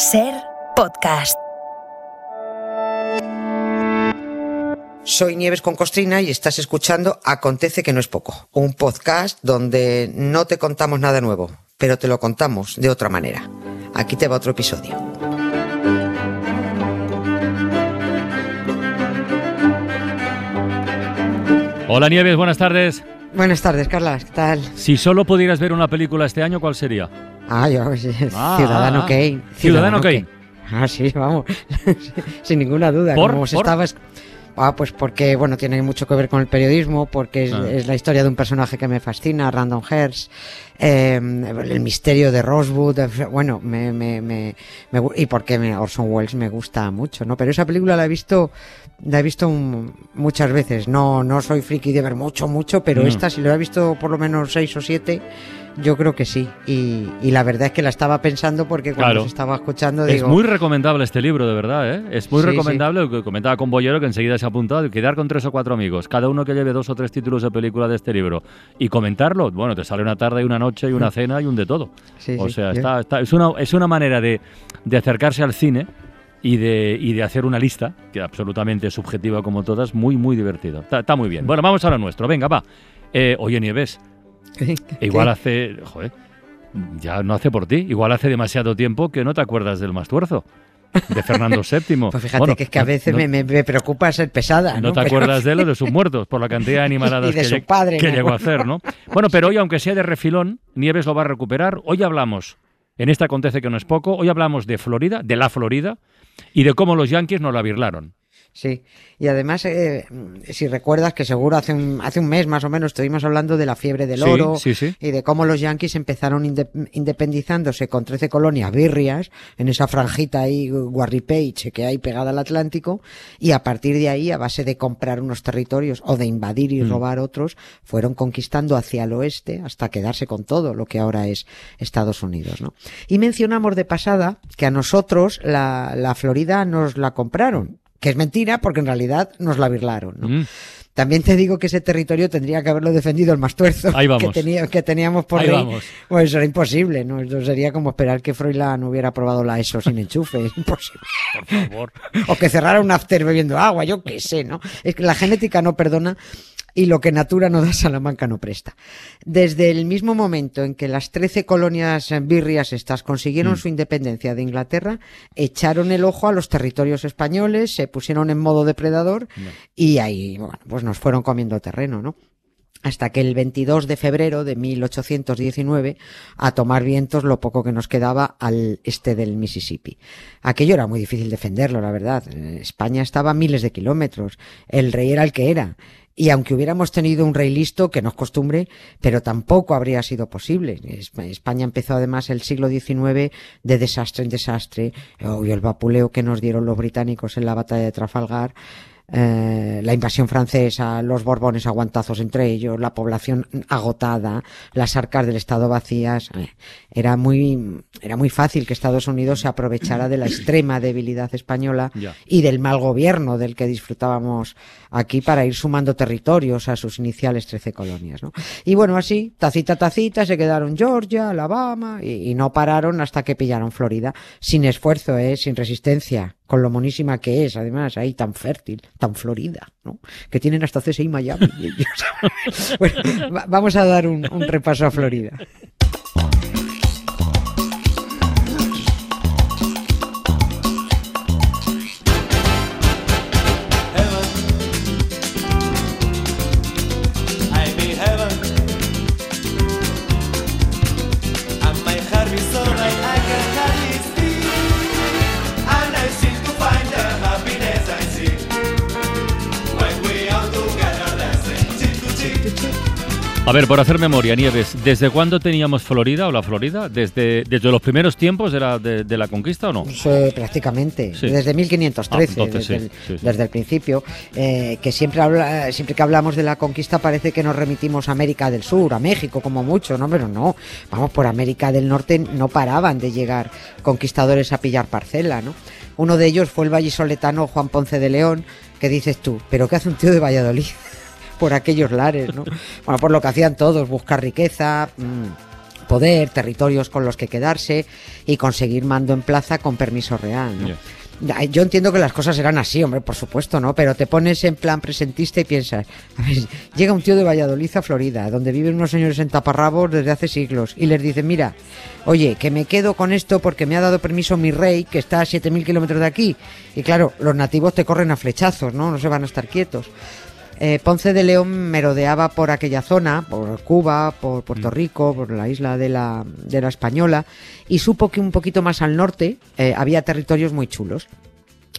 Ser podcast. Soy Nieves con Costrina y estás escuchando Acontece que no es poco, un podcast donde no te contamos nada nuevo, pero te lo contamos de otra manera. Aquí te va otro episodio. Hola Nieves, buenas tardes. Buenas tardes, Carla, ¿qué tal? Si solo pudieras ver una película este año, ¿cuál sería? Ah, yo, sí, Ah, Ciudadano ah, Kane. Ciudadano Kane. Ah, sí, vamos, sin ninguna duda. ¿Por? Como se ¿Por? estaba es- Ah, pues porque, bueno, tiene mucho que ver con el periodismo, porque es, Ah. es la historia de un personaje que me fascina, Random Hearst, eh, el misterio de Rosewood, bueno, me, me, me, me y porque me, Orson Welles me gusta mucho, ¿no? Pero esa película la he visto, la he visto un- muchas veces, no, no soy friki de ver mucho, mucho, pero Mm. esta, si lo he visto por lo menos seis o siete, yo creo que sí. Y, y la verdad es que la estaba pensando porque cuando Claro. se estaba escuchando Es muy recomendable este libro, de verdad, ¿eh? Es muy Sí, recomendable, lo que comentaba con Bollero, que enseguida se ha apuntado, quedar con tres o cuatro amigos, cada uno que lleve dos o tres títulos de película de este libro, y comentarlo, bueno, te sale una tarde y una noche y una cena y un de todo. Sí, o sea, está, está- es, una, es una manera de, de acercarse al cine y de, y de hacer una lista, que absolutamente subjetiva como todas, muy, muy divertido. Está, está muy bien. Bueno, vamos a lo nuestro, venga, va. Eh, oye, Nieves, igual hace... Joder, ya no hace por ti. Igual hace demasiado tiempo que no te acuerdas del Mastuerzo, de Fernando VII. Pues fíjate Bueno, que es que a veces no, me, me- preocupa ser pesada. no ¿no? te Pero- acuerdas de él o de sus muertos, por la cantidad de animaladas de que, padre, llegó a hacer, ¿no? Bueno, pero hoy, aunque sea de refilón, Nieves lo va a recuperar. Hoy hablamos, en este acontece que no es poco, hoy hablamos de Florida, de la Florida, y de cómo los Yankees nos la birlaron. Sí, y además, eh, si recuerdas que seguro hace un, hace un mes más o menos estuvimos hablando de la fiebre del Sí, oro sí, sí. y de cómo los yanquis empezaron inde- independizándose con 13 colonias birrias en esa franjita ahí, Warripage, que hay pegada al Atlántico, y a partir de ahí, a base de comprar unos territorios o de invadir y Mm. robar otros, fueron conquistando hacia el oeste hasta quedarse con todo lo que ahora es Estados Unidos, ¿no? Y mencionamos de pasada que a nosotros la, la Florida nos la compraron. Que es mentira porque en realidad nos la birlaron. ¿no? Mm. También te digo que ese territorio tendría que haberlo defendido el Mastuerzo Ahí vamos. Que, tenía, que teníamos por Ahí ley. vamos. Pues era imposible, ¿no? Eso sería como esperar que Froilán hubiera probado la ESO sin enchufe. Es imposible. Por favor. O que cerrara un after bebiendo agua, yo qué sé, ¿no? Es que la genética no perdona y lo que Natura no da, Salamanca no presta. Desde el mismo momento en que las 13 colonias birrias estas consiguieron Mm. su independencia de Inglaterra, echaron el ojo a los territorios españoles, se pusieron en modo depredador y ahí, bueno, pues nos fueron comiendo terreno, ¿no? hasta que el 22 de febrero de 1819 a tomar vientos lo poco que nos quedaba al este del Mississippi. Aquello era muy difícil defenderlo, la verdad. España estaba a miles de kilómetros. El rey era el que era. Y aunque hubiéramos tenido un rey listo, que no es costumbre, pero tampoco habría sido posible. Es- España empezó además el siglo XIX de desastre en desastre. Obvio, el vapuleo que nos dieron los británicos en la batalla de Trafalgar eh, la invasión francesa, los borbones aguantazos entre ellos, la población agotada, las arcas del Estado vacías. eh, era muy, era muy fácil que Estados Unidos se aprovechara de la extrema debilidad española y del mal gobierno del que disfrutábamos aquí para ir sumando territorios a sus iniciales 13 colonias. ¿no? Y bueno, así, tacita, tacita, se quedaron Georgia, Alabama y, y no pararon hasta que pillaron Florida, sin esfuerzo, ¿eh? sin resistencia, con lo monísima que es, además, ahí tan fértil, tan florida, ¿no? Que tienen hasta CSI Miami. bueno, va- vamos a dar un, un repaso a Florida. A ver, por hacer memoria, Nieves, ¿desde cuándo teníamos Florida o la Florida? ¿Desde, desde los primeros tiempos de la, de, de la conquista o no? Prácticamente, Sí. desde 1513, Ah, entonces desde, sí, el, sí, sí. desde el principio, eh, que siempre, habla, siempre que hablamos de la conquista parece que nos remitimos a América del Sur, a México como mucho, ¿no? Pero no, vamos, por América del Norte no paraban de llegar conquistadores a pillar parcela, ¿no? Uno de ellos fue el vallisoletano Juan Ponce de León, que dices tú, ¿pero qué hace un tío de Valladolid? Por aquellos lares, ¿no? Bueno, por lo que hacían todos, buscar riqueza, mm, poder, territorios con los que quedarse y conseguir mando en plaza con permiso real. Yo entiendo que las cosas eran así, hombre, por supuesto, ¿no? Pero te pones en plan presentista y piensas, a ver, llega un tío de Valladolid a Florida, donde viven unos señores en taparrabos desde hace siglos, y les dice, mira, oye, que me quedo con esto porque me ha dado permiso mi rey, que está a 7.000 kilómetros de aquí. Y claro, los nativos te corren a flechazos, ¿no? No se van a estar quietos. Eh, Ponce de León merodeaba por aquella zona, por Cuba, por Puerto Rico, por la isla de la, de la Española, y supo que un poquito más al norte eh, había territorios muy chulos.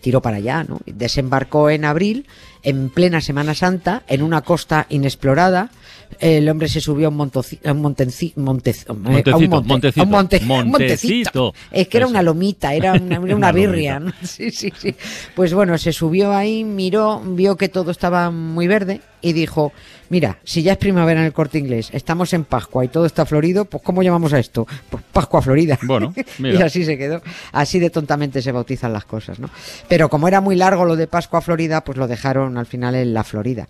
Tiró para allá, ¿no? Desembarcó en abril, en plena Semana Santa, en una costa inexplorada. El hombre se subió a un, a montez- eh, a un Montecito, monte- montecito, a un monte- un montecito. Es que era una lomita, era una, una Una birria. ¿no? Sí, sí, sí. Pues bueno, se subió ahí, miró, vio que todo estaba muy verde y dijo, mira, si ya es primavera en el corte inglés, estamos en Pascua y todo está florido, pues ¿cómo llamamos a esto? Pues Pascua Florida. Bueno, y así se quedó. Así de tontamente se bautizan las cosas, ¿no? Pero como era muy largo lo de Pascua Florida, pues lo dejaron al final en la Florida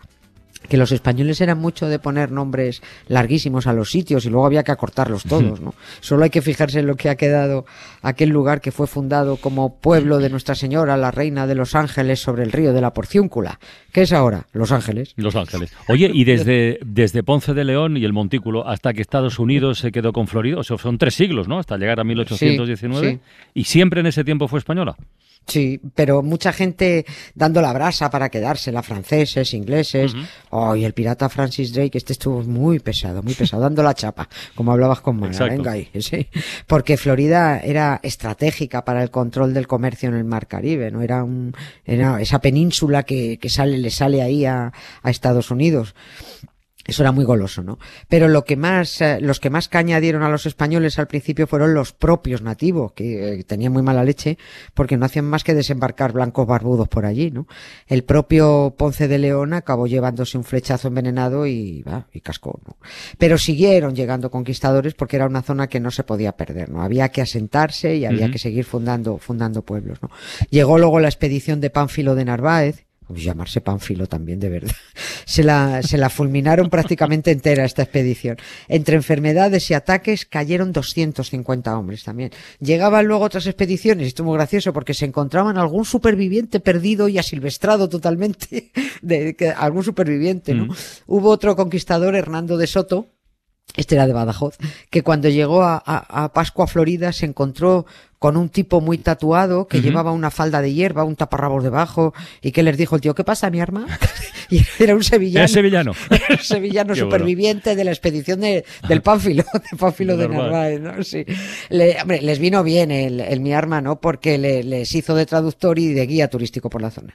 que los españoles eran mucho de poner nombres larguísimos a los sitios y luego había que acortarlos todos, ¿no? Solo hay que fijarse en lo que ha quedado aquel lugar que fue fundado como pueblo de Nuestra Señora, la Reina de los Ángeles sobre el río de la Porciúncula. ¿Qué es ahora? Los Ángeles. Los Ángeles. Oye, y desde, desde Ponce de León y el Montículo hasta que Estados Unidos se quedó con Florida, o sea, son tres siglos, ¿no? Hasta llegar a 1819. Sí, sí. ¿Y siempre en ese tiempo fue española? Sí, pero mucha gente dando la brasa para quedársela, franceses, ingleses. Oh, y el pirata Francis Drake, este estuvo muy pesado, muy pesado, dando la chapa, como hablabas con Mara. Venga ahí, sí. Porque Florida era estratégica para el control del comercio en el Mar Caribe, ¿no? Era un, era esa península que, que sale, le sale ahí a, a Estados Unidos. Eso era muy goloso, ¿no? Pero lo que más, eh, los que más caña dieron a los españoles al principio fueron los propios nativos, que eh, tenían muy mala leche, porque no hacían más que desembarcar blancos barbudos por allí, ¿no? El propio Ponce de León acabó llevándose un flechazo envenenado y, va, y cascó, ¿no? Pero siguieron llegando conquistadores porque era una zona que no se podía perder, ¿no? Había que asentarse y había que seguir fundando, fundando pueblos, ¿no? Llegó luego la expedición de Pánfilo de Narváez, llamarse Pánfilo también, de verdad. Se la, se la fulminaron prácticamente entera esta expedición. Entre enfermedades y ataques cayeron 250 hombres también. Llegaban luego otras expediciones, y esto es muy gracioso porque se encontraban algún superviviente perdido y asilvestrado totalmente, de, algún superviviente, ¿no? Mm. Hubo otro conquistador, Hernando de Soto, este era de Badajoz, que cuando llegó a, a- a Pascua, Florida, se encontró con un tipo muy tatuado que llevaba una falda de hierba, un taparrabos debajo, y que les dijo el tío, ¿qué pasa, mi arma? y era un sevillano. Es sevillano. un sevillano bueno. superviviente de la expedición de, del Pánfilo, de Pánfilo de Narváez. Narváez, ¿no? Sí. Le- hombre, les vino bien el, el mi arma, ¿no? Porque le- les hizo de traductor y de guía turístico por la zona.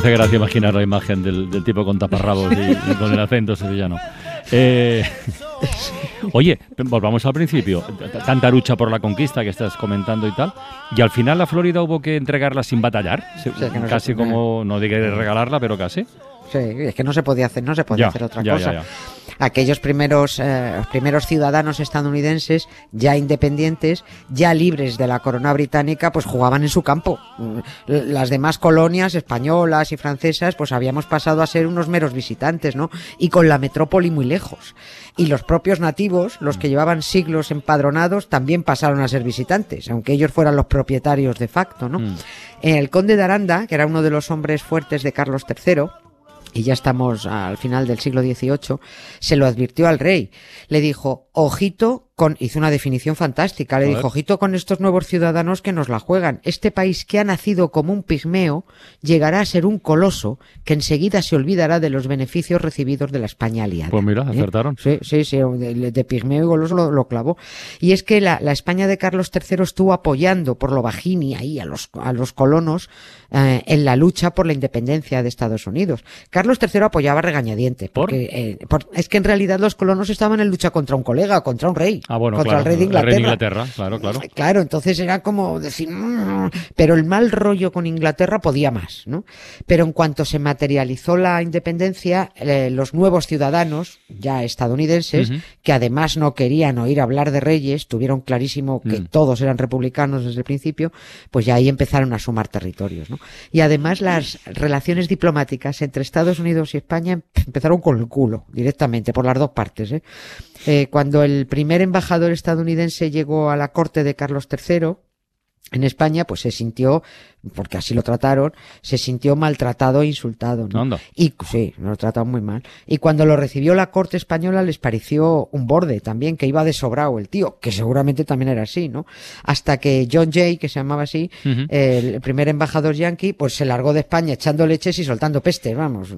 hace gracia imaginar la imagen del, del tipo con taparrabos y, y con el acento sevillano. Eh, oye, volvamos al principio. Tanta lucha por la conquista que estás comentando y tal. Y al final la Florida hubo que entregarla sin batallar. Se- Sí, que no casi como, no diga regalarla, pero casi. Sí, es que no se podía hacer, no se podía Ya, hacer otra ya, cosa. ya. Aquellos primeros, eh, primeros ciudadanos estadounidenses, ya independientes, ya libres de la corona británica, pues jugaban en su campo. Mm, Las demás colonias españolas y francesas, pues habíamos pasado a ser unos meros visitantes, ¿no? Y con la metrópoli muy lejos. Y los propios nativos, los que llevaban siglos empadronados, también pasaron a ser visitantes, aunque ellos fueran los propietarios de facto, ¿no? Mm. El conde de Aranda, que era uno de los hombres fuertes de Carlos III, y ya estamos al final del siglo XVIII, se lo advirtió al rey. Le dijo, ojito con, hizo una definición fantástica, le A dijo, ojito con estos nuevos ciudadanos que nos la juegan. Este país que ha nacido como un pigmeo llegará a ser un coloso que enseguida se olvidará de los beneficios recibidos de la España aliada. Pues mira, ¿Eh? acertaron. Sí, sí, sí, de, de pigmeo y goloso lo, lo clavó. Y es que la, la España de Carlos III estuvo apoyando por lo bajini ahí a los, a los colonos eh, en la lucha por la independencia de Estados Unidos. Carlos III apoyaba ¿Por? porque eh, por- es que en realidad los colonos estaban en lucha contra un colega, contra un rey. Ah, bueno, contra claro. el rey de Inglaterra. Inglaterra, claro, claro. Claro, entonces era como decir, "Mm", pero el mal rollo con Inglaterra podía más, ¿no? Pero en cuanto se materializó la independencia, eh, los nuevos ciudadanos, ya estadounidenses, que además no querían oír hablar de reyes, tuvieron clarísimo que Mm. todos eran republicanos desde el principio, pues ya ahí empezaron a sumar territorios, ¿no? Y además las relaciones diplomáticas entre Estados Unidos y España em- empezaron con el culo, directamente, por las dos partes, ¿eh? Eh, cuando el primer embajador estadounidense llegó a la corte de Carlos III, en España, pues se sintió, porque así lo trataron, se sintió maltratado e insultado. ¿no? Anda. Y sí, lo trataron muy mal. Y cuando lo recibió la corte española les pareció un borde también, que iba de sobrado el tío, que seguramente también era así, ¿no? Hasta que John Jay, que se llamaba así, el primer embajador yanqui, pues se largó de España echando leches y soltando pestes, vamos.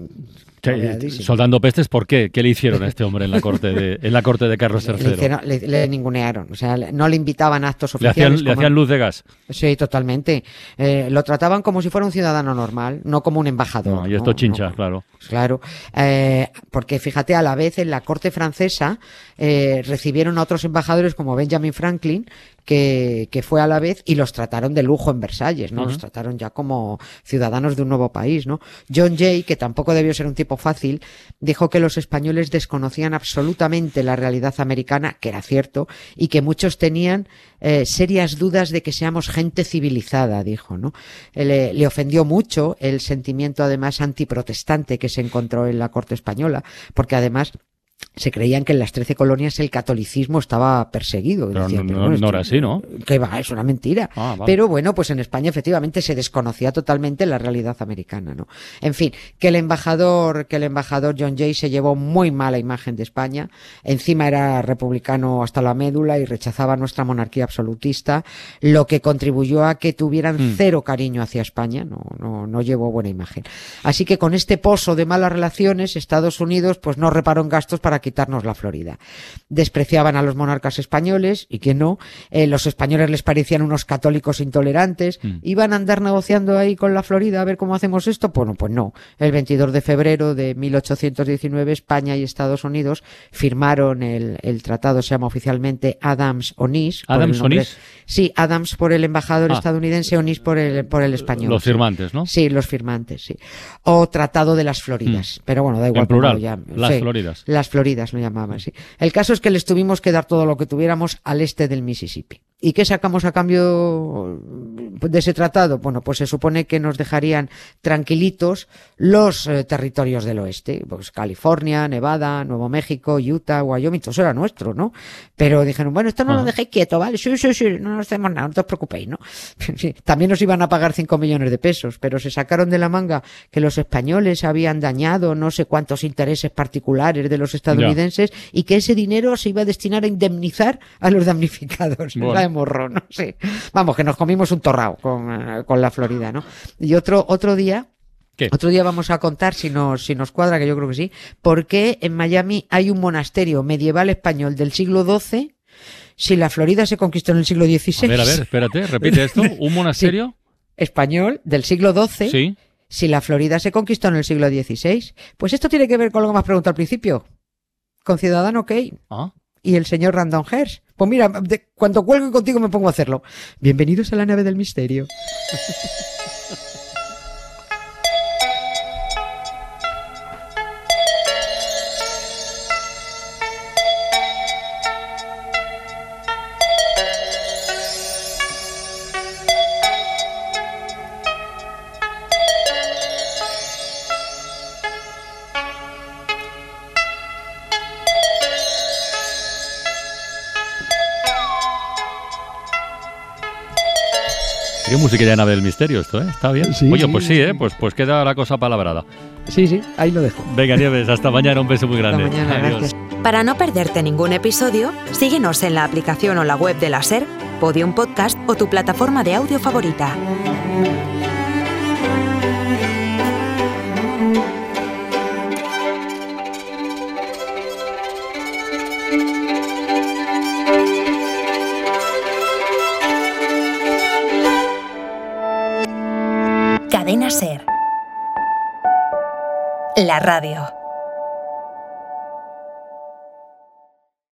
Cabreadísimo. soldando pestes, ¿por qué? ¿Qué le hicieron a este hombre en la corte de, en la corte de Carlos Le, III? hicieron- le- le ningunearon, o sea, no le invitaban a actos Le oficiales. le hacían luz de gas. Sí, totalmente. Eh, lo trataban como si fuera un ciudadano normal, no como un embajador. No, y esto ¿no? chincha, No. claro. Claro, eh, porque fíjate, a la vez en la corte francesa eh, recibieron a otros embajadores como Benjamin Franklin, que, que fue a la vez y los trataron de lujo en Versalles, ¿no? Los trataron ya como ciudadanos de un nuevo país, ¿no? John Jay, que tampoco debió ser un tipo fácil, dijo que los españoles desconocían absolutamente la realidad americana, que era cierto, y que muchos tenían eh, serias dudas de que seamos gente civilizada, dijo, ¿no? Le, le ofendió mucho el sentimiento además antiprotestante que se encontró en la corte española, porque además se creían que en las trece colonias el catolicismo estaba perseguido. Pero Decían, no- "Pero no- bueno, no esto- era así, ¿no? Que va, es una mentira. Ah, vale. Pero bueno, pues en España efectivamente se desconocía totalmente la realidad americana, ¿no? En fin, que el embajador, que el embajador John Jay se llevó muy mala imagen de España. Encima era republicano hasta la médula y rechazaba nuestra monarquía absolutista, lo que contribuyó a que tuvieran Mm. cero cariño hacia España. No, no, no llevó buena imagen. Así que con este pozo de malas relaciones, Estados Unidos pues no reparó en gastos para quitarnos la Florida. Despreciaban a los monarcas españoles, y que no, eh, los españoles les parecían unos católicos intolerantes, Mm. iban a andar negociando ahí con la Florida a ver cómo hacemos esto. Bueno, pues no. El 22 de febrero de 1819, España y Estados Unidos firmaron el, el tratado, se llama oficialmente Adams-Onís. por el ¿Adams nombre- Onís? Sí, Adams por el embajador Ah. estadounidense, Onís por el, por el español. Los firmantes, ¿no? Sí, los firmantes, sí. O Tratado de las Floridas. Pero bueno, da igual. En plural, llamen. las Sí, Floridas. Las Floridas lo llamaban. El caso es que les tuvimos que dar todo lo que tuviéramos al este del Mississippi. ¿Y qué sacamos a cambio de ese tratado? Bueno, pues se supone que nos dejarían tranquilitos los eh, territorios del oeste, pues California, Nevada, Nuevo México, Utah, Wyoming, todo eso era nuestro, ¿no? Pero dijeron, bueno, esto no lo dejéis quieto, ¿vale? Sí, sí, sí, no nos hacemos nada, no os preocupéis, ¿no? También nos iban a pagar 5 millones de pesos, pero se sacaron de la manga que los españoles habían dañado no sé cuántos intereses particulares de los estadounidenses y que ese dinero se iba a destinar a indemnizar a los damnificados. Bueno. Morro, no sé. Vamos, que nos comimos un torrao con, eh, con la Florida, ¿no? Y otro, otro día, ¿Qué? otro día vamos a contar, si nos, si nos cuadra, que yo creo que sí, por qué en Miami hay un monasterio medieval español del siglo XII si la Florida se conquistó en el siglo XVI. A ver, a ver, espérate, repite esto. ¿Un monasterio? Español del siglo XII Sí. si la Florida se conquistó en el siglo XVI. Pues esto tiene que ver con lo que me has preguntado al principio. Con Ciudadano Kane Ah, y el señor Random Hearst. Pues mira, de- cuando cuelgue contigo me pongo a hacerlo. Bienvenidos a la nave del misterio. Qué música nave del misterio esto, ¿eh? Está bien. Sí, Oye, sí, pues sí, sí. ¿eh? Pues, pues queda la cosa palabrada. Sí, sí, ahí lo dejo. Venga, Nieves, hasta mañana. Un beso muy grande. Hasta mañana, Adiós. gracias. Para no perderte ningún episodio, síguenos en la aplicación o la web de la SER, Podium Podcast o tu plataforma de audio favorita. La radio.